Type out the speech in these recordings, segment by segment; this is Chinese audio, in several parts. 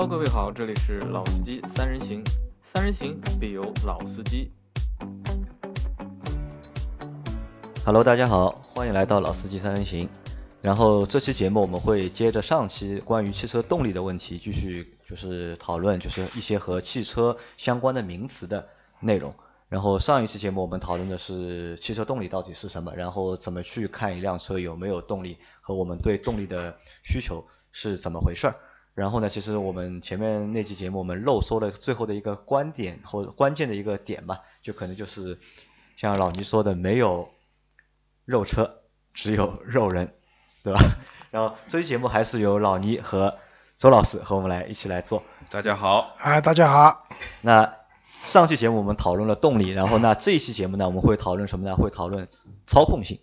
Hello，各位好，这里是老司机三人行，三人行必有老司机。Hello，大家好，欢迎来到老司机三人行。然后这期节目我们会接着上期关于汽车动力的问题，继续就是讨论就是一些和汽车相关的名词的内容。然后上一期节目我们讨论的是汽车动力到底是什么，然后怎么去看一辆车有没有动力和我们对动力的需求是怎么回事儿。然后呢，其实我们前面那期节目我们漏说了最后的一个观点或者关键的一个点吧，就可能就是像老倪说的，没有肉车，只有肉人，对吧？然后这期节目还是由老倪和周老师和我们来一起来做。大家好，哎，大家好。那上期节目我们讨论了动力，然后那这一期节目呢，我们会讨论什么呢？会讨论操控性。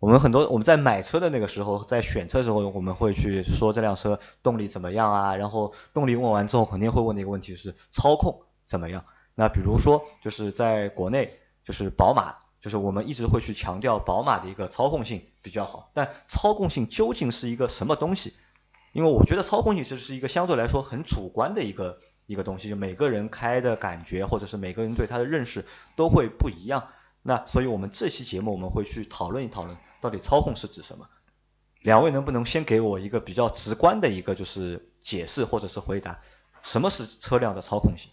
我们很多我们在买车的那个时候，在选车的时候，我们会去说这辆车动力怎么样啊？然后动力问完之后，肯定会问的一个问题是操控怎么样？那比如说就是在国内，就是宝马，就是我们一直会去强调宝马的一个操控性比较好，但操控性究竟是一个什么东西？因为我觉得操控性其实是一个相对来说很主观的一个一个东西，就每个人开的感觉或者是每个人对它的认识都会不一样。那所以我们这期节目我们会去讨论一讨论，到底操控是指什么？两位能不能先给我一个比较直观的一个就是解释或者是回答，什么是车辆的操控性？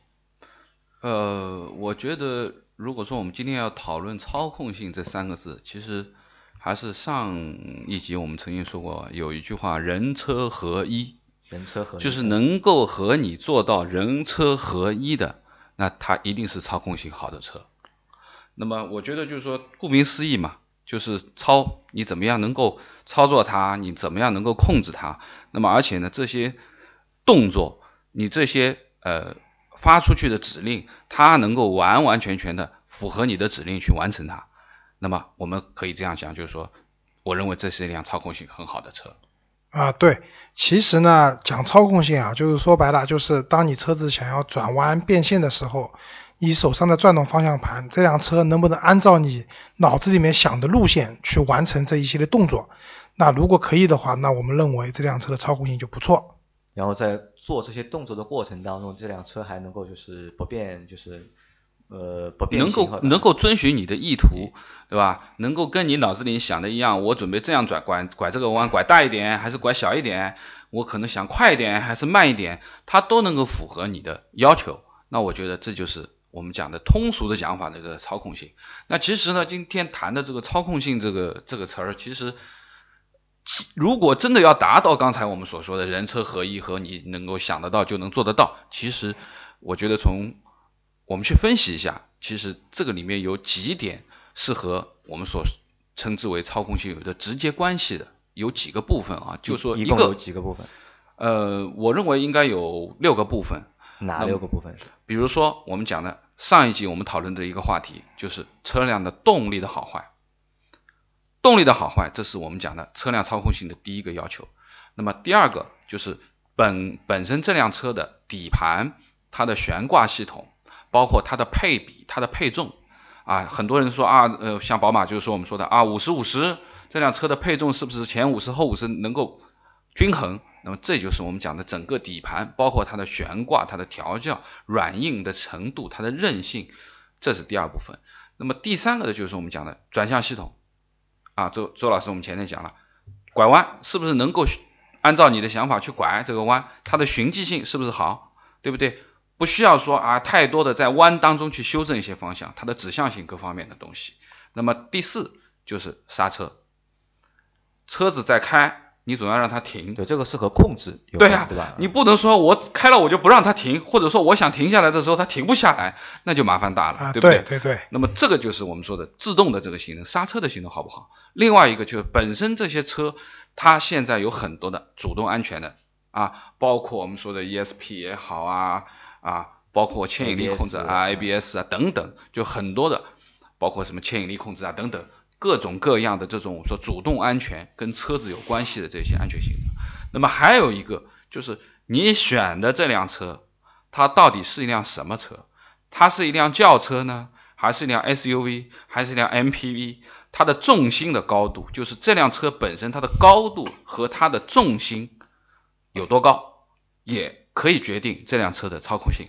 呃，我觉得如果说我们今天要讨论操控性这三个字，其实还是上一集我们曾经说过，有一句话“人车合一”，人车合一就是能够和你做到人车合一的，那它一定是操控性好的车。那么我觉得就是说，顾名思义嘛，就是操你怎么样能够操作它，你怎么样能够控制它。那么而且呢，这些动作，你这些呃发出去的指令，它能够完完全全的符合你的指令去完成它。那么我们可以这样讲，就是说，我认为这是一辆操控性很好的车。啊，对，其实呢，讲操控性啊，就是说白了，就是当你车子想要转弯变线的时候，你手上的转动方向盘，这辆车能不能按照你脑子里面想的路线去完成这一系列动作？那如果可以的话，那我们认为这辆车的操控性就不错。然后在做这些动作的过程当中，这辆车还能够就是不变，就是呃不变能够能够遵循你的意图，对吧？能够跟你脑子里想的一样，我准备这样转拐拐这个弯，拐大一点还是拐小一点？我可能想快一点还是慢一点，它都能够符合你的要求。那我觉得这就是我们讲的通俗的讲法的这个操控性。那其实呢，今天谈的这个操控性这个这个词儿，其实其如果真的要达到刚才我们所说的人车合一和你能够想得到就能做得到，其实我觉得从我们去分析一下，其实这个里面有几点是和我们所称之为操控性有着直接关系的，有几个部分啊，就说一一共有几个部分？呃，我认为应该有六个部分。哪六个部分是？比如说我们讲的上一集我们讨论的一个话题，就是车辆的动力的好坏。动力的好坏，这是我们讲的车辆操控性的第一个要求。那么第二个就是本本身这辆车的底盘、它的悬挂系统，包括它的配比、它的配重。啊，很多人说啊，呃，像宝马就是说我们说的啊，五十五十，这辆车的配重是不是前五十后五十能够均衡？那么这就是我们讲的整个底盘，包括它的悬挂、它的调教、软硬的程度、它的韧性，这是第二部分。那么第三个呢，就是我们讲的转向系统。啊，周周老师，我们前面讲了，拐弯是不是能够按照你的想法去拐这个弯，它的循迹性是不是好，对不对？不需要说啊太多的在弯当中去修正一些方向，它的指向性各方面的东西。那么第四就是刹车，车子在开，你总要让它停，对，这个是和控制有对呀、对吧？你不能说我开了我就不让它停，或者说我想停下来的时候它停不下来，那就麻烦大了，啊，对不对？对对，那么这个就是我们说的自动的这个性能，刹车的性能好不好？另外一个就是本身这些车，它现在有很多的主动安全的啊，包括我们说的 ESP 也好啊啊，包括牵引力控制啊、ABS 啊等等，就很多的，包括什么牵引力控制啊等等，各种各样的这种说主动安全跟车子有关系的这些安全性能。那么还有一个就是你选的这辆车，它到底是一辆什么车？它是一辆轿车呢，还是一辆 SUV，还是一辆 MPV？它的重心的高度，就是这辆车本身它的高度和它的重心有多高，也可以决定这辆车的操控性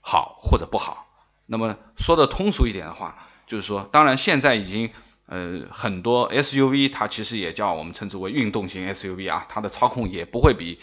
好或者不好。那么说的通俗一点的话，就是说，当然现在已经呃很多 SUV 它其实也叫我们称之为运动型 SUV 啊，它的操控也不会比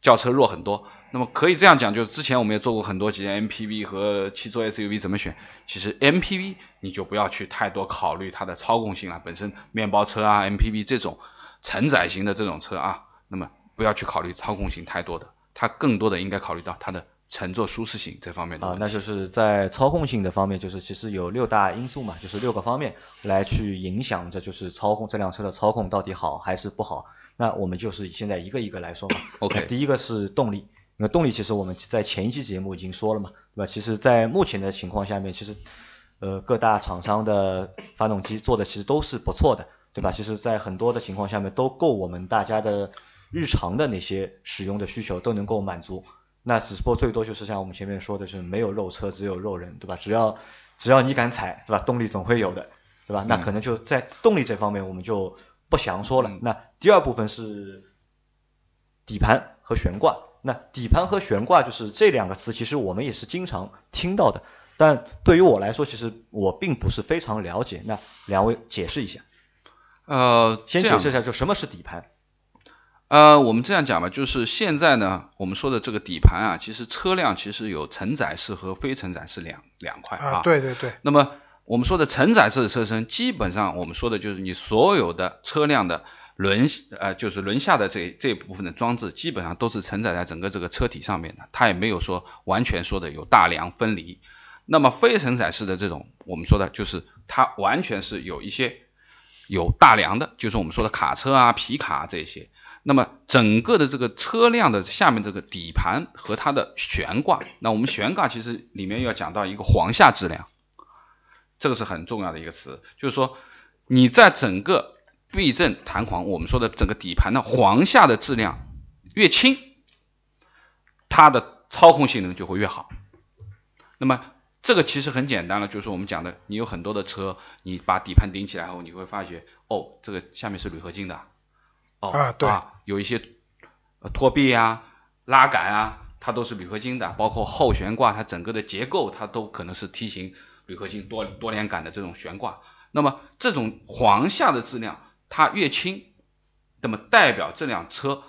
轿车弱很多。那么可以这样讲，就是之前我们也做过很多集 MPV 和七座 SUV 怎么选。其实 MPV 你就不要去太多考虑它的操控性了，本身面包车啊 MPV 这种承载型的这种车啊，那么不要去考虑操控性太多的，它更多的应该考虑到它的乘坐舒适性这方面的啊，那就是在操控性的方面，就是其实有六大因素嘛，就是六个方面来去影响着，就是操控这辆车的操控到底好还是不好。那我们就是现在一个一个来说嘛。OK 第一个是动力。那动力其实我们在前一期节目已经说了嘛，对吧？其实，在目前的情况下面，其实呃各大厂商的发动机做的其实都是不错的，对吧？其实，在很多的情况下面都够我们大家的日常的那些使用的需求都能够满足。那只不过最多就是像我们前面说的，是没有肉车，只有肉人，对吧？只要只要你敢踩，对吧？动力总会有的，对吧？那可能就在动力这方面我们就不详说了。嗯那第二部分是底盘和悬挂。那底盘和悬挂就是这两个词，其实我们也是经常听到的，但对于我来说，其实我并不是非常了解。那两位解释一下，呃，先解释一下，就什么是底盘？呃，我们这样讲吧，就是现在呢，我们说的这个底盘啊，其实车辆其实有承载式和非承载式两两块啊，对对对，那么我们说的承载式的车身，基本上我们说的就是你所有的车辆的轮呃，就是轮下的这这一部分的装置，基本上都是承载在整个这个车体上面的，它也没有说完全说的有大梁分离。那么非承载式的这种，我们说的就是它完全是有一些有大梁的，就是我们说的卡车啊、皮卡这些。那么整个的这个车辆的下面这个底盘和它的悬挂，那我们悬挂其实里面要讲到一个簧下质量，这个是很重要的一个词，就是说你在整个避震弹簧，我们说的整个底盘的簧下的质量越轻，它的操控性能就会越好。那么这个其实很简单了，就是我们讲的，你有很多的车，你把底盘顶起来后，你会发觉，哦，这个下面是铝合金的，哦啊对有一些呃托臂啊、拉杆啊，它都是铝合金的，包括后悬挂，它整个的结构它都可能是梯形铝合金多多连杆的这种悬挂。那么这种簧下的质量它越轻，那么代表这辆车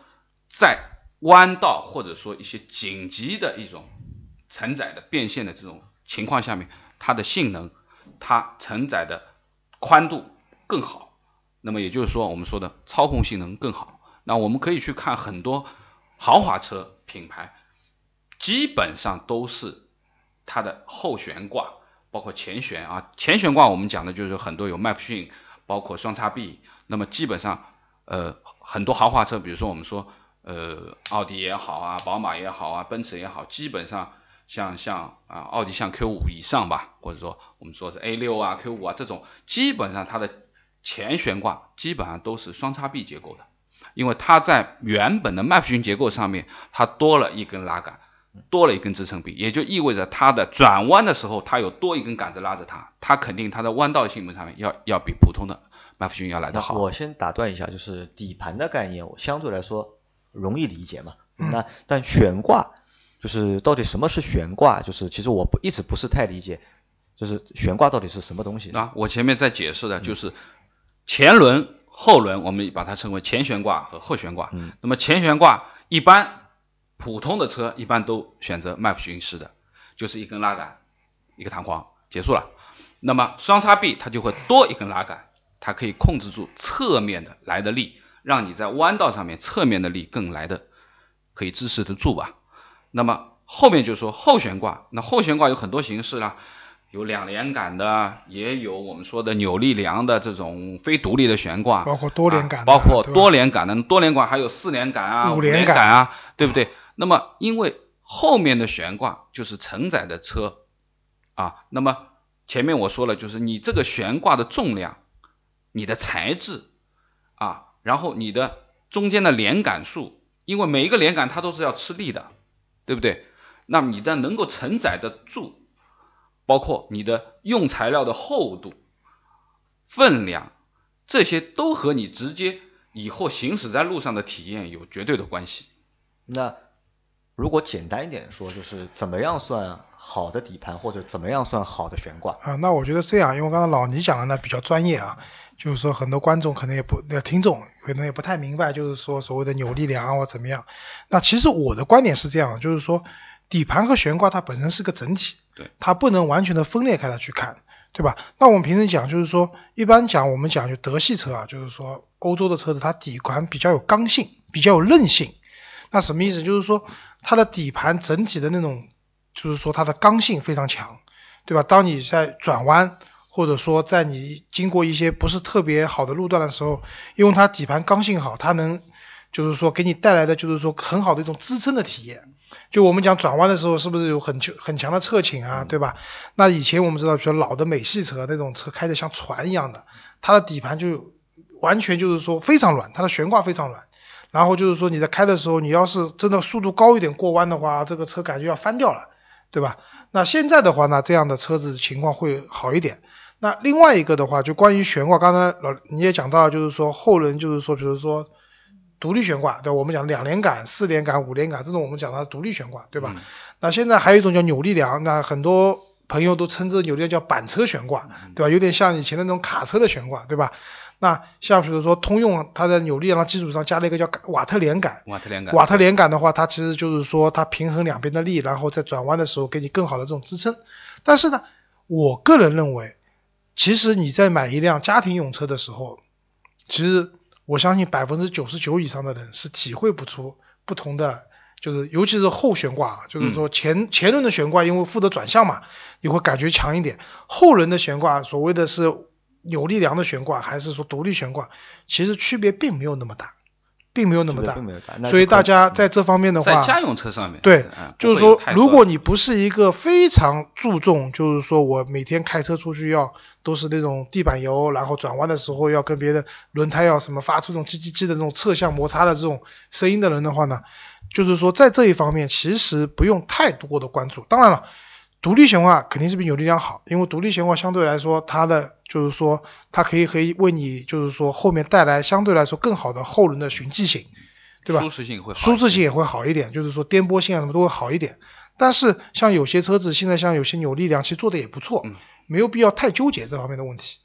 在弯道或者说一些紧急的一种承载的变现的这种情况下面，它的性能，它承载的宽度更好。那么也就是说，我们说的操控性能更好。那我们可以去看很多豪华车品牌，基本上都是它的后悬挂，包括前悬啊，前悬挂我们讲的就是很多有麦弗逊，包括双叉臂。那么基本上，呃，很多豪华车，比如说我们说，呃，奥迪也好啊，宝马也好啊，奔驰也好，基本上像像啊，奥迪像 Q 五以上吧，或者说我们说是 A 六啊、Q 五啊这种，基本上它的前悬挂基本上都是双叉臂结构的，因为它在原本的麦弗逊结构上面，它多了一根拉杆，多了一根支撑臂，也就意味着它的转弯的时候，它有多一根杆子拉着它，它肯定它的弯道性能上面要要比普通的麦弗逊要来得好。我先打断一下，就是底盘的概念，我相对来说容易理解嘛。嗯那但悬挂就是到底什么是悬挂？就是其实我不一直不是太理解，就是悬挂到底是什么东西？啊，我前面在解释的就是前轮、后轮，我们把它称为前悬挂和后悬挂。嗯那么前悬挂一般普通的车一般都选择麦弗逊式的，就是一根拉杆，一个弹簧，结束了。那么双叉臂它就会多一根拉杆，它可以控制住侧面的来的力，让你在弯道上面侧面的力更来的可以支持得住吧。那么后面就说后悬挂，那后悬挂有很多形式啦，有两连杆的，也有我们说的扭力梁的这种非独立的悬挂，包括多连杆啊包括多连杆的，多连杆还有四连杆啊、五连杆啊，对不对？那么因为后面的悬挂就是承载的车啊，那么前面我说了，就是你这个悬挂的重量、你的材质啊，然后你的中间的连杆数，因为每一个连杆它都是要吃力的，对不对？那么你的能够承载得住，包括你的用材料的厚度、分量，这些都和你直接以后行驶在路上的体验有绝对的关系。那如果简单一点说，就是怎么样算好的底盘，或者怎么样算好的悬挂？啊，那我觉得这样，因为刚才老倪讲的呢比较专业啊，就是说很多观众可能也不，那听众可能也不太明白，就是说所谓的扭力梁啊或怎么样。那其实我的观点是这样，就是说底盘和悬挂它本身是个整体，对，它不能完全的分裂开来去看，对吧？那我们平时讲就是说，一般讲我们讲就德系车啊，就是说欧洲的车子它底盘比较有刚性，比较有韧性。那什么意思？就是说它的底盘整体的那种，就是说它的刚性非常强，对吧？当你在转弯，或者说在你经过一些不是特别好的路段的时候，因为它底盘刚性好，它能就是说给你带来的就是说很好的一种支撑的体验。就我们讲转弯的时候，是不是有很强很强的侧倾啊，对吧？那以前我们知道，比如老的美系车那种车开的像船一样的，它的底盘就完全就是说非常软，它的悬挂非常软。然后就是说你在开的时候，你要是真的速度高一点过弯的话，这个车感觉要翻掉了，对吧？那现在的话呢，这样的车子情况会好一点。那另外一个的话，就关于悬挂，刚才老你也讲到，就是说后轮就是说，比如说独立悬挂，对吧？我们讲两连杆、四连杆、五连杆这种，我们讲它独立悬挂，对吧？那现在还有一种叫扭力梁，那很多朋友都称这扭力梁叫板车悬挂，对吧？有点像以前的那种卡车的悬挂，对吧？那像比如说通用，它在扭力梁的基础上加了一个叫瓦特连杆。瓦特连杆。瓦特连杆的话，它其实就是说它平衡两边的力，然后在转弯的时候给你更好的这种支撑。但是呢，我个人认为，其实你在买一辆家庭用车的时候，其实我相信百分之九十九以上的人是体会不出不同的，就是尤其是后悬挂，就是说前前轮的悬挂因为负责转向嘛，你会感觉强一点。后轮的悬挂，所谓的是。扭力梁的悬挂还是说独立悬挂，其实区别并没有那么大，并没有那么大，所以大家在这方面的话，在家用车上面，对，就是说，如果你不是一个非常注重，就是说我每天开车出去要都是那种地板油，然后转弯的时候要跟别人轮胎要什么发出这种叽叽叽的这种侧向摩擦的这种声音的人的话呢，就是说在这一方面其实不用太多的关注。当然了。独立悬挂肯定是比扭力梁好，因为独立悬挂相对来说，它的就是说，它可以可以为你就是说后面带来相对来说更好的后轮的循迹性，对吧？舒适性会舒适性也会好一点，就是说颠簸性啊什么都会好一点。但是像有些车子现在像有些扭力梁其实做的也不错，没有必要太纠结这方面的问题。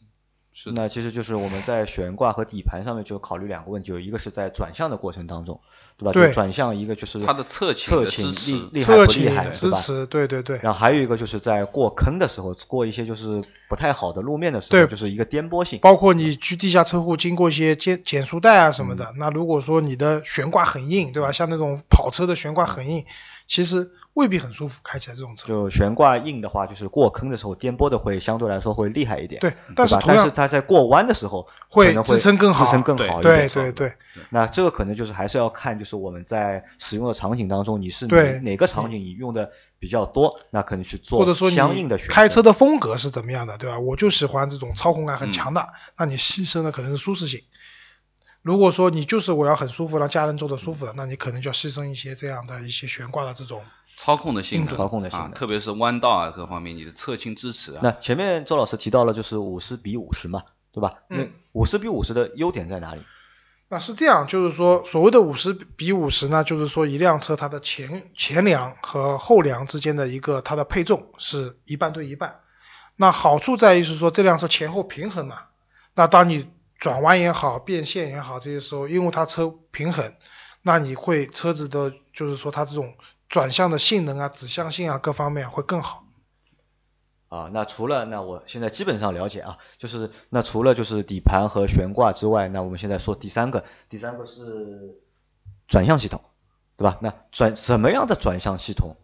是，那其实就是我们在悬挂和底盘上面就考虑两个问题，有一个是在转向的过程当中。对吧？对，转向一个就是它的侧倾侧倾，厉害不厉害，支持，对对对。然后还有一个就是在过坑的时候，过一些就是不太好的路面的时候，就是一个颠簸性。包括你去地下车库经过一些减减速带啊什么的，那如果说你的悬挂很硬，对吧？像那种跑车的悬挂很硬，其实。未必很舒服，开起来这种车。就悬挂硬的话，就是过坑的时候颠簸的会相对来说会厉害一点。对，但是但是它在过弯的时候会支撑更好，支撑更好一点。对对对。那这个可能就是还是要看，就是我们在使用的场景当中，你是哪哪个场景你用的比较多，那可能去做或者说相应的选择。开车的风格是怎么样的，对吧？我就喜欢这种操控感很强的，那你牺牲的可能是舒适性。如果说你就是我要很舒服让家人坐的舒服的，那你可能就要牺牲一些这样的一些悬挂的这种。操控的性能，操控的性能，特别是弯道啊各方面，你的侧倾支持啊。那前面周老师提到了就是五十比五十嘛，对吧？嗯。五十比五十的优点在哪里？那是这样，就是说所谓的五十比五十呢，就是说一辆车它的前前梁和后梁之间的一个它的配重是一半对一半。那好处在于是说这辆车前后平衡嘛。那当你转弯也好，变线也好，这些时候因为它车平衡，那你会车子的，就是说它这种。转向的性能啊，指向性啊，各方面会更好。啊，那除了那我现在基本上了解啊，就是那除了就是底盘和悬挂之外，那我们现在说第三个，第三个是转向系统，对吧？那转什么样的转向系统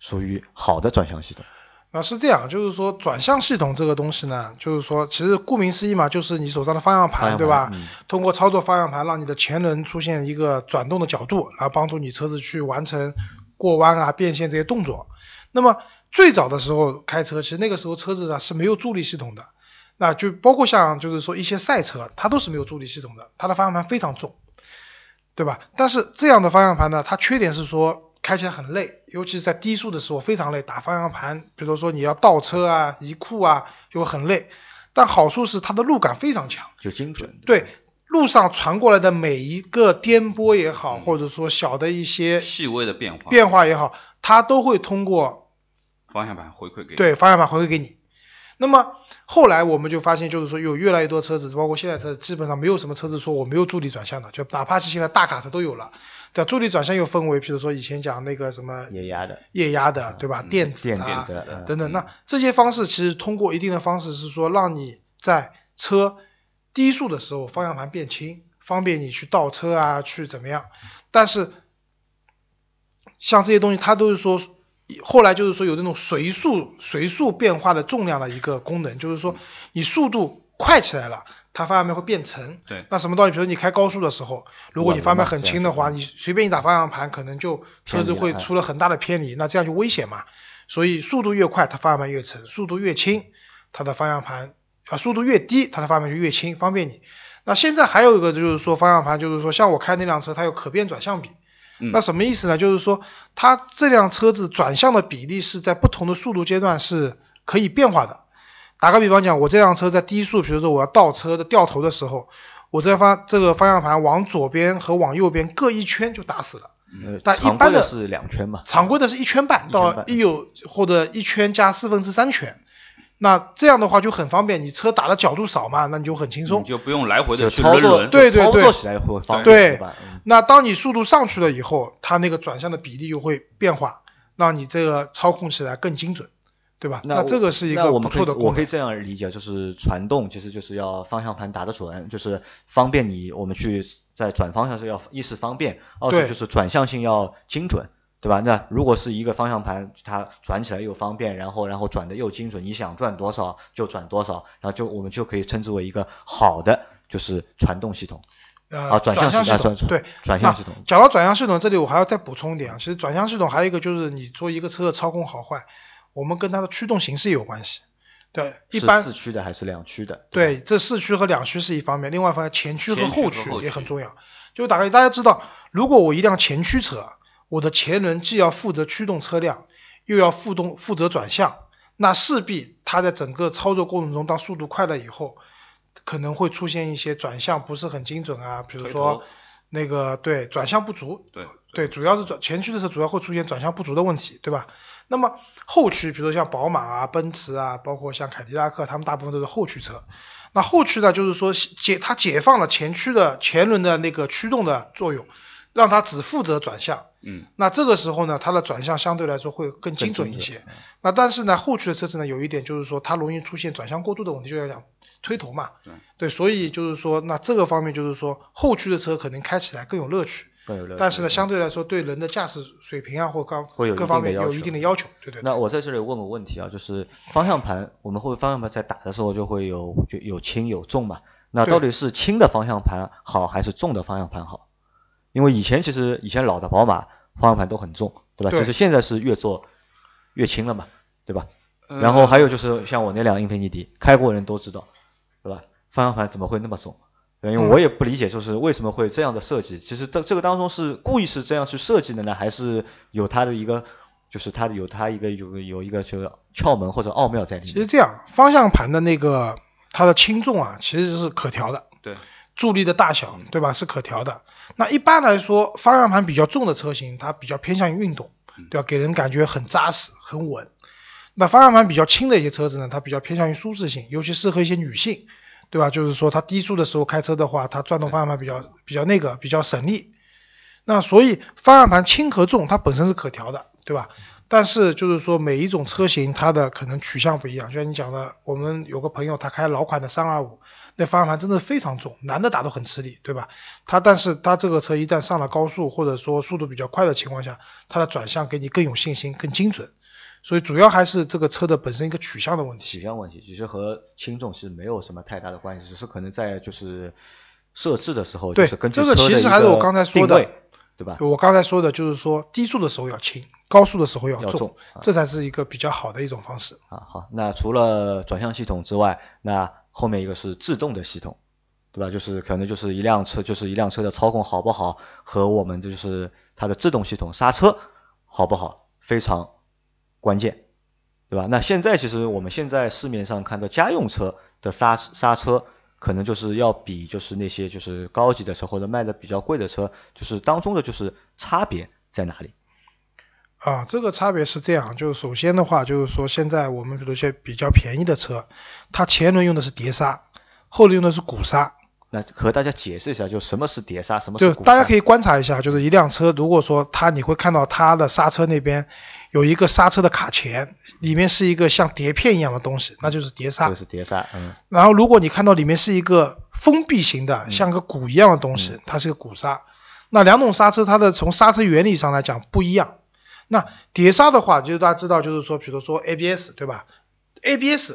属于好的转向系统？啊，是这样，就是说转向系统这个东西呢，就是说其实顾名思义嘛，就是你手上的方向盘，对吧？通过操作方向盘，让你的前轮出现一个转动的角度，然后帮助你车子去完成过弯啊、变线这些动作。那么最早的时候开车，其实那个时候车子啊是没有助力系统的，那就包括像就是说一些赛车，它都是没有助力系统的，它的方向盘非常重，对吧？但是这样的方向盘呢，它缺点是说。开起来很累，尤其是在低速的时候非常累，打方向盘，比如说你要倒车啊、移库啊，就会很累。但好处是它的路感非常强，就精准。对，路上传过来的每一个颠簸也好，嗯或者说小的一些细微的变化，变化也好，它都会通过方向盘回馈给你。对方向盘回馈给你。那么后来我们就发现，就是说有越来越多车子，包括现在车，基本上没有什么车子说我没有助力转向的，就哪怕是现在大卡车都有了。对，助力转向又分为，比如说以前讲那个什么液压的、液压的，对吧？嗯电子电啊子的嗯等等。那这些方式其实通过一定的方式是说，让你在车低速的时候方向盘变轻，方便你去倒车啊，去怎么样。但是像这些东西，它都是说，后来就是说有那种随速随速变化的重量的一个功能，就是说你速度快起来了，它方向盘会变沉。对那什么道理？比如你开高速的时候，如果你方向盘很轻的话，你随便一打方向盘，可能就车子会出了很大的偏离，那这样就危险嘛。所以速度越快，它方向盘越沉；速度越轻，它的方向盘啊速度越低，它的方向盘就越轻，方便你。那现在还有一个就是说方向盘，就是说像我开那辆车，它有可变转向比。嗯那什么意思呢？就是说它这辆车子转向的比例是在不同的速度阶段是可以变化的。打个比方讲，我这辆车在低速，比如说我要倒车的掉头的时候，我这方这个方向盘往左边和往右边各一圈就打死了。嗯，但一般的的是两圈嘛，常规的是一圈半到一有或者一圈加四分之三圈，那这样的话就很方便，你车打的角度少嘛，那你就很轻松你。就不用来回的去操作轮轮。操对对对作起来会方便对对吧？嗯那当你速度上去了以后，它那个转向的比例又会变化，让你这个操控起来更精准，对吧？那这个是一个不那我们可以错的功能。我可以这样理解，就是传动其实就是要方向盘打得准，就是方便你我们去在转方向是要一是方便，二是就是转向性要精准，对吧？那如果是一个方向盘它转起来又方便，然后然后转的又精准，你想转多少就转多少，然后就我们就可以称之为一个好的就是传动系统呃，啊，转向系啊统对。转向系统。讲到转向系统，这里我还要再补充一点啊，其实转向系统还有一个就是你做一个车的操控好坏，我们跟它的驱动形式也有关系。对，一般四驱的还是两驱的？吧对，这四驱和两驱是一方面，另外一方面前驱和后驱也很重要。就大概大家知道，如果我一辆前驱车，我的前轮既要负责驱动车辆，又要负动负责转向，那势必它在整个操作过程中，当速度快了以后，可能会出现一些转向不是很精准啊，比如说那个对转向不足，对对，主要是转前驱的时候主要会出现转向不足的问题，对吧？那么后驱，比如说像宝马啊、奔驰啊，包括像凯迪拉克，他们大部分都是后驱车。那后驱呢，就是说解它解放了前驱的前轮的那个驱动的作用，让它只负责转向。嗯，那这个时候呢，它的转向相对来说会更精准一些。那但是呢，后驱的车子呢，有一点就是说它容易出现转向过度的问题，就要讲推头嘛。对所以就是说，那这个方面就是说，后驱的车可能开起来更有乐趣。更有乐趣。但是呢，相对来说对人的驾驶水平啊或各会有一各方面有一定的要求，对对对。那我在这里问个问题啊，就是方向盘，我们会方向盘在打的时候就会有就有轻有重嘛？那到底是轻的方向盘好还是重的方向盘好？因为以前其实以前老的宝马方向盘都很重，对吧？对其实现在是越做越轻了嘛，对吧？呃然后还有就是像我那辆英菲尼迪，开过人都知道，对吧？方向盘怎么会那么重？对因为嗯我也不理解，就是为什么会这样的设计。其实这这个当中是故意是这样去设计的呢，还是有它的一个，就是它的有它一个有有一个就是窍门或者奥妙在里面？其实这样，方向盘的那个它的轻重啊，其实是可调的，对，助力的大小，对吧？是可调的。那一般来说，方向盘比较重的车型，它比较偏向于运动，对吧？给人感觉很扎实、很稳。那方向盘比较轻的一些车子呢，它比较偏向于舒适性，尤其适合一些女性，对吧？就是说它低速的时候开车的话，它转动方向盘比较比较那个比较省力。那所以方向盘轻和重它本身是可调的，对吧？但是就是说每一种车型它的可能取向不一样，就像你讲的，我们有个朋友他开老款的三二五，那方向盘真的非常重，男的打都很吃力，对吧？他但是他这个车一旦上了高速或者说速度比较快的情况下，它的转向给你更有信心、更精准。所以主要还是这个车的本身一个取向的问题。取向问题，其实和轻重是没有什么太大的关系，只是可能在就是设置的时候，对这个其实还是我刚才说的对吧？我刚才说的就是说低速的时候要轻，高速的时候要重，要重啊这才是一个比较好的一种方式。啊，好，那除了转向系统之外，那后面一个是制动的系统，对吧？就是可能就是一辆车，就是一辆车的操控好不好，和我们就是它的制动系统刹车好不好非常关键，对吧？那现在其实我们现在市面上看到家用车的刹刹车可能就是要比就是那些就是高级的车或者卖的比较贵的车，就是当中的就是差别在哪里？啊，这个差别是这样，就是首先的话，就是说现在我们比如一些比较便宜的车，它前轮用的是碟刹，后轮用的是鼓刹。那和大家解释一下，就什么是碟刹，什么？就大家可以观察一下，就是一辆车，如果说它你会看到它的刹车那边有一个刹车的卡钳，里面是一个像碟片一样的东西，那就是碟刹。就是碟刹，嗯。然后如果你看到里面是一个封闭型的，像个鼓一样的东西，它是个鼓刹。那两种刹车它的从刹车原理上来讲不一样。那碟刹的话，就是大家知道，就是说，比如说 ABS 对吧？ABS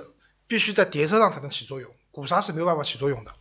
必须在碟车上才能起作用，鼓刹是没有办法起作用的。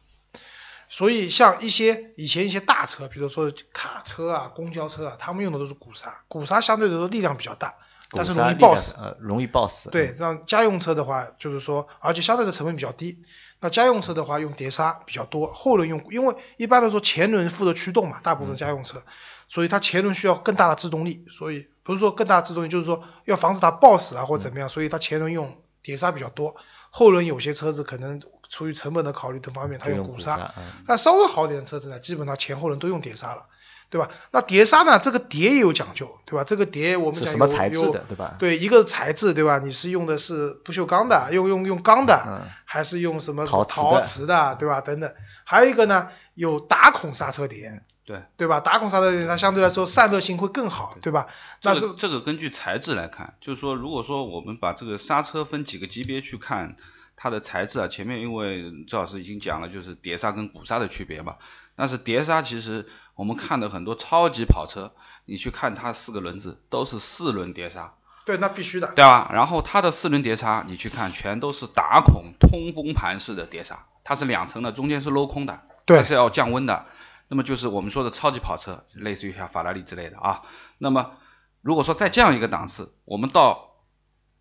所以像一些以前一些大车，比如说卡车啊、公交车啊，他们用的都是鼓刹，鼓刹相对来说力量比较大，但是容易爆死。呃，容易爆死。对，让家用车的话，就是说，而且相对的成本比较低。那家用车的话，用碟刹比较多，后轮用，因为一般来说前轮负责驱动嘛，大部分家用车，所以它前轮需要更大的制动力，所以。不是说更大制动力，就是说要防止它爆死啊或者怎么样，所以它前轮用碟刹比较多，后轮有些车子可能出于成本的考虑等方面，它用鼓刹。那稍微好点的车子呢，基本上前后轮都用碟刹了，对吧？那碟刹呢，这个碟也有讲究，对吧？这个碟我们讲有的，对吧？对，一个材质，对吧？你是用的是不锈钢的，用用用钢的，还是用什么陶瓷的，对吧？等等，还有一个呢，有打孔刹车碟。对对吧？打孔刹车它相对来说散热性会更好，对吧？这个这个根据材质来看，就是说，如果说我们把这个刹车分几个级别去看它的材质啊，前面因为周老师已经讲了，就是碟刹跟鼓刹的区别嘛。但是碟刹其实我们看的很多超级跑车，你去看它四个轮子都是四轮碟刹。对，那必须的。对吧？然后它的四轮碟刹你去看，全都是打孔通风盘式的碟刹，它是两层的，中间是镂空的，它是要降温的。那么就是我们说的超级跑车，类似于像法拉利之类的啊。那么如果说在这样一个档次，我们到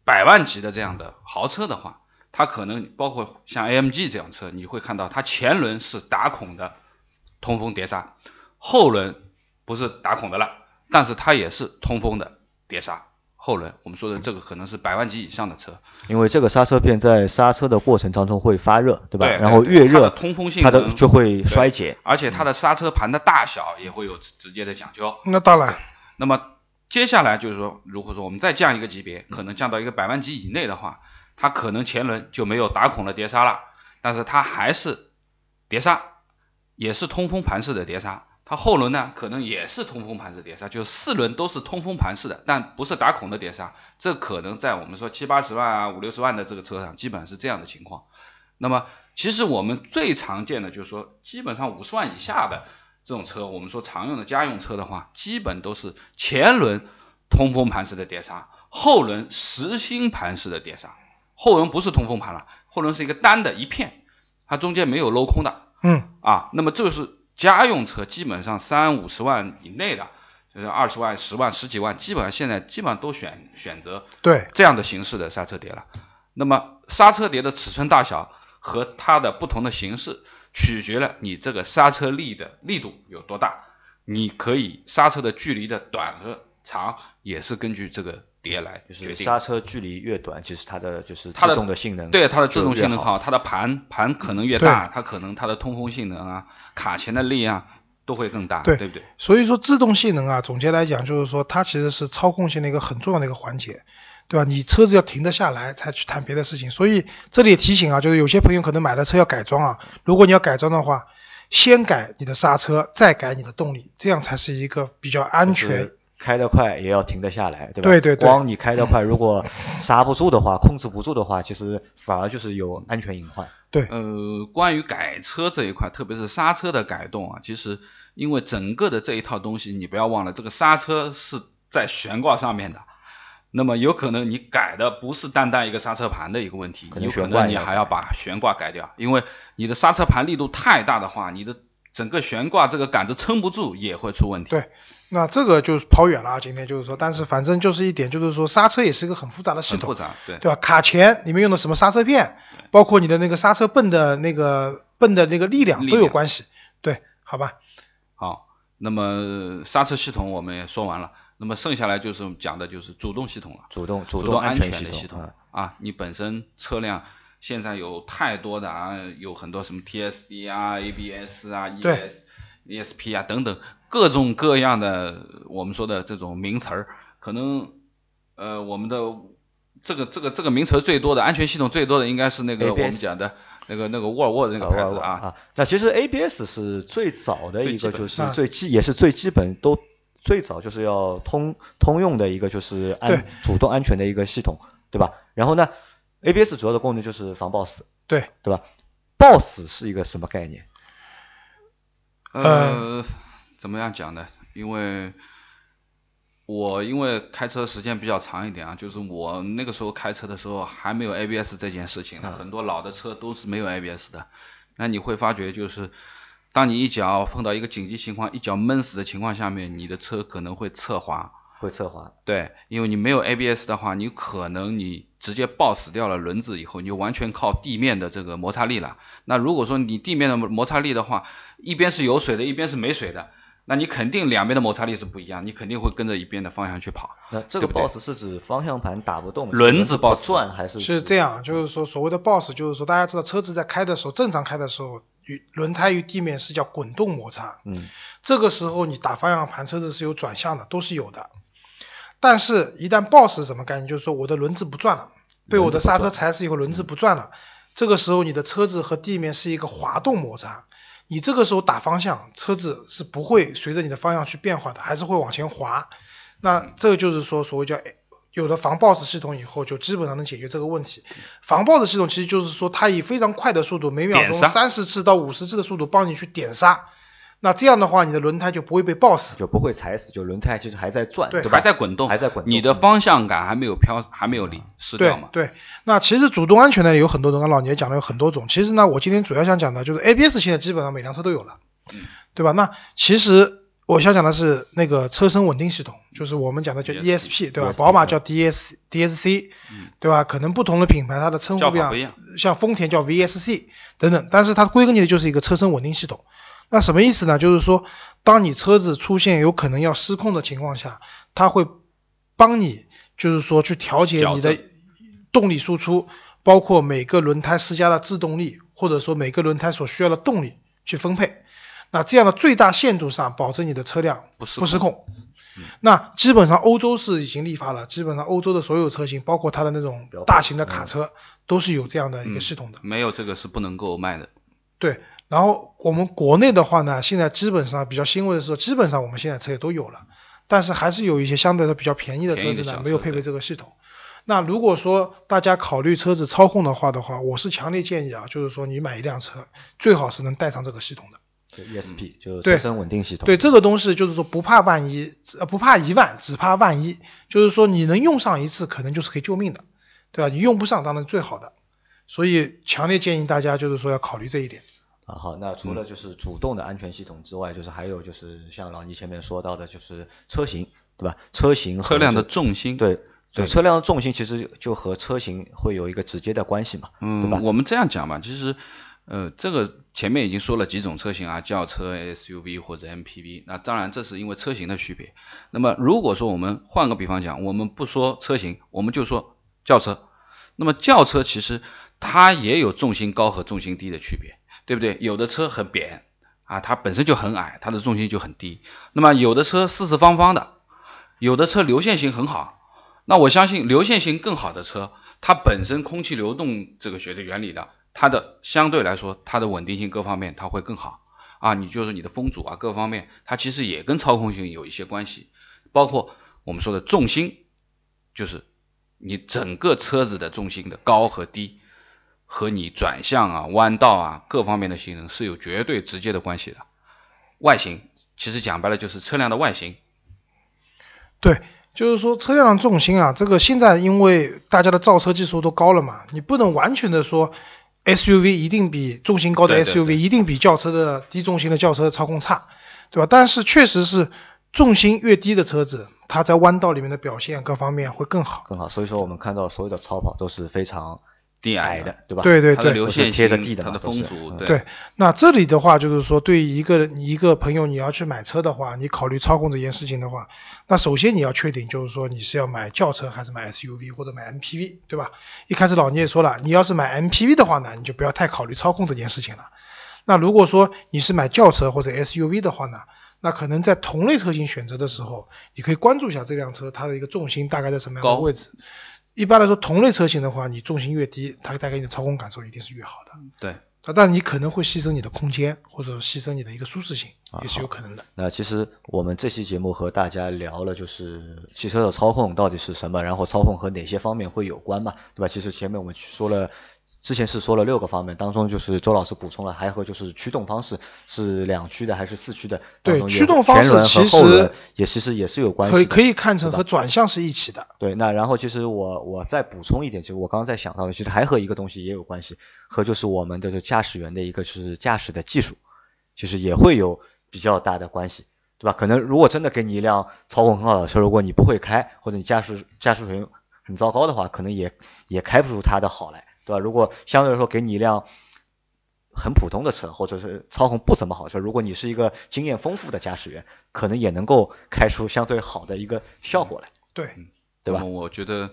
百万级的这样的豪车的话，它可能包括像 AMG 这样车，你会看到它前轮是打孔的通风碟刹，后轮不是打孔的了，但是它也是通风的碟刹。后轮，我们说的这个可能是百万级以上的车，因为这个刹车片在刹车的过程当中会发热，对吧？然后越热，通风性它的就会衰竭，而且它的刹车盘的大小也会有直接的讲究。那当然。那么接下来就是说，如果说我们再降一个级别，可能降到一个百万级以内的话，它可能前轮就没有打孔的碟刹了，但是它还是碟刹，也是通风盘式的碟刹。它后轮呢，可能也是通风盘式碟刹，就四轮都是通风盘式的，但不是打孔的碟刹。这可能在我们说七八十万啊、五六十万的这个车上，基本是这样的情况。那么，其实我们最常见的就是说，基本上五十万以下的这种车，我们说常用的家用车的话，基本都是前轮通风盘式的碟刹，后轮实心盘式的碟刹。后轮不是通风盘了，后轮是一个单的一片，它中间没有镂空的。嗯。啊，那么这是。家用车基本上三五十万以内的，就是二十万、十万、十几万，基本上现在基本上都选选择对这样的形式的刹车碟了。那么刹车碟的尺寸大小和它的不同的形式，取决了你这个刹车力的力度有多大。你可以刹车的距离的短和长，也是根据这个。碟来就是刹车距离越短，其实它的就是自动的性能对它的制动性能好，它的盘盘可能越大，它可能它的通风性能啊、卡钳的力啊都会更大，对不对？所以说制动性能啊，总结来讲就是说它其实是操控性的一个很重要的一个环节，对吧？你车子要停得下来才去谈别的事情。所以这里也提醒啊，就是有些朋友可能买了车要改装啊，如果你要改装的话，先改你的刹车，再改你的动力，这样才是一个比较安全。开得快也要停得下来，对吧？对对对。光你开得快，如果刹不住的话，控制不住的话，其实反而就是有安全隐患。对。呃，关于改车这一块，特别是刹车的改动啊，其实因为整个的这一套东西，你不要忘了，这个刹车是在悬挂上面的。那么有可能你改的不是单单一个刹车盘的一个问题，有可能你还要把悬挂改掉，因为你的刹车盘力度太大的话，你的整个悬挂这个杆子撑不住，也会出问题。对。那这个就是跑远了啊！今天就是说，但是反正就是一点，就是说刹车也是一个很复杂的系统，复杂，对对吧？卡钳里面用的什么刹车片，包括你的那个刹车泵的那个泵的那个力量都有关系，对，好吧？好，那么刹车系统我们也说完了，那么剩下来就是讲的就是主动系统了，主动主动安全的系统啊，你本身车辆现在有太多的啊，有很多什么 TSD 啊、ABS 啊、对 ES、ESP 啊等等各种各样的我们说的这种名词儿，可能呃我们的这个这个这个名词儿最多的安全系统最多的应该是那个我们讲的那个那个沃尔沃的那个牌子啊，啊，那其实 ABS 是最早的一个，就是啊最基也是最基本都最早就是要通通用的一个就是安主动安全的一个系统，对吧？然后呢，ABS 主要的功能就是防抱死，对，对吧？抱死是一个什么概念？呃，怎么样讲呢？因为我因为开车时间比较长一点啊，就是我那个时候开车的时候还没有 ABS 这件事情很多老的车都是没有 ABS 的。那你会发觉就是，当你一脚碰到一个紧急情况，一脚闷死的情况下面，你的车可能会侧滑。会侧滑，对，因为你没有 ABS 的话，你可能你直接抱死掉了轮子以后，你就完全靠地面的这个摩擦力了。那如果说你地面的摩摩擦力的话，一边是有水的，一边是没水的，那你肯定两边的摩擦力是不一样，你肯定会跟着一边的方向去跑。那这个抱死是指方向盘打不动，轮子不抱死转还是是这样，就是说所谓的 boss，就是说大家知道车子在开的时候，正常开的时候，与轮胎与地面是叫滚动摩擦，嗯这个时候你打方向盘，车子是有转向的，都是有的。但是，一旦 boss 是什么概念？就是说我的轮子不转了，被我的刹车踩死以后，轮子不转了，这个时候你的车子和地面是一个滑动摩擦，你这个时候打方向，车子是不会随着你的方向去变化的，还是会往前滑。那这个就是说所谓叫有了防 boss 系统以后，就基本上能解决这个问题。防 boss 系统其实就是说它以非常快的速度，每秒钟三十次到五十次的速度帮你去点刹。那这样的话，你的轮胎就不会被爆死。就不会踩死，就轮胎其实还在转，对对吧？还在滚动，还在滚动你的方向感还没有飘，还没有离失掉嘛？对对，那其实主动安全呢有很多种，老聂讲了有很多种。其实呢，我今天主要想讲的就是 ABS 现在基本上每辆车都有了，嗯对吧？那其实我想讲的是那个车身稳定系统，就是我们讲的叫 ESP 对吧？ESP 宝马叫 DS DSC，嗯对吧？可能不同的品牌它的称呼不一样叫法不一样，像丰田叫 VSC 等等，但是它归根结底就是一个车身稳定系统。那什么意思呢？就是说，当你车子出现有可能要失控的情况下，它会帮你，就是说去调节你的动力输出，包括每个轮胎施加的制动力，或者说每个轮胎所需要的动力去分配。那这样的最大限度上保证你的车辆不失不失控。那基本上欧洲是已经立法了，基本上欧洲的所有车型，包括它的那种大型的卡车，都是有这样的一个系统的。没有这个是不能够卖的。对，然后我们国内的话呢，现在基本上比较欣慰的是说，基本上我们现在车也都有了，但是还是有一些相对来说比较便宜的车子呢没有配备这个系统。那如果说大家考虑车子操控的话的话，我是强烈建议啊，就是说你买一辆车，最好是能带上这个系统的。就 ESP 就车身稳定系统，对这个东西，就是说不怕万一，呃不怕一万，只怕万一。就是说你能用上一次，可能就是可以救命的，对吧？你用不上当然最好的。所以强烈建议大家就是说要考虑这一点。啊，好，那除嗯了就是主动的安全系统之外，就是还有就是像老倪前面说到的，就是车型，对吧？车型和车辆的重心，对对对，车辆的重心其实就和车型会有一个直接的关系嘛，对吧嗯，？我们这样讲嘛，其实，呃，这个前面已经说了几种车型啊，轿车、SUV 或者 MPV。那当然，这是因为车型的区别。那么，如果说我们换个比方讲，我们不说车型，我们就说轿车。那么轿车其实它也有重心高和重心低的区别，对不对？有的车很扁啊，它本身就很矮，它的重心就很低。那么有的车四四方方的，有的车流线型很好。那我相信流线型更好的车，它本身空气流动这个学的原理的，它的相对来说它的稳定性各方面它会更好啊。你就是你的风阻啊各方面，它其实也跟操控性有一些关系，包括我们说的重心，就是你整个车子的重心的高和低，和你转向啊、弯道啊各方面的性能是有绝对直接的关系的。外形其实讲白了就是车辆的外形，对，就是说车辆的重心啊，这个现在因为大家的造车技术都高了嘛，你不能完全的说 SUV 一定比重心高的 SUV 一定比轿车的低重心的轿车操控差，对吧？但是确实是重心越低的车子，它在弯道里面的表现各方面会更好。更好。所以说我们看到所有的超跑都是非常低矮的，对吧？对对对，它的流线，贴着地的它的风阻，对，那这里的话就是说，对于一个你一个朋友你要去买车的话，你考虑操控这件事情的话，那首先你要确定就是说你是要买轿车还是买 SUV 或者买 MPV，对吧？一开始老聂也说了，你要是买 MPV 的话呢，你就不要太考虑操控这件事情了。那如果说你是买轿车或者 SUV 的话呢，那可能在同类车型选择的时候，你可以关注一下这辆车它的一个重心大概在什么样的位置。一般来说，同类车型的话，你重心越低，它带给你的操控感受一定是越好的。对，啊，但你可能会牺牲你的空间，或者牺牲你的一个舒适性，也是有可能的。那其实我们这期节目和大家聊了，就是汽车的操控到底是什么，然后操控和哪些方面会有关嘛，对吧？其实前面我们说了，之前是说了六个方面，当中就是周老师补充了，还和就是驱动方式是两驱的还是四驱的，对驱动方式其实也其实也是有关系，可以可以看成和转向是一起的。对，那然后其实我我再补充一点，就是我刚刚在想到的，其实还和一个东西也有关系，和就是我们的这驾驶员的一个就是驾驶的技术，其实也会有比较大的关系，对吧？可能如果真的给你一辆操控很好的车，如果你不会开，或者你驾驶驾驶水平很糟糕的话，可能也也开不出它的好来，对吧？如果相对来说给你一辆很普通的车，或者是操控不怎么好车，如果你是一个经验丰富的驾驶员，可能也能够开出相对好的一个效果来，对，对吧那么我觉得，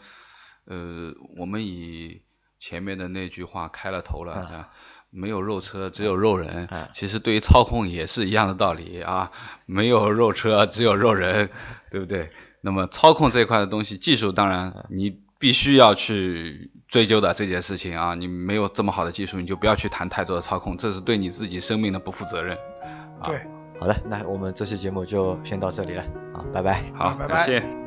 呃，我们以前面的那句话开了头了，没有肉车，只有肉人。啊其实对于操控也是一样的道理啊，没有肉车，只有肉人，对不对？那么操控这一块的东西，技术当然你必须要去追究的这件事情啊，你没有这么好的技术，你就不要去谈太多的操控，这是对你自己生命的不负责任。啊对，好的，那我们这期节目就先到这里了啊，拜拜。好，拜拜感谢。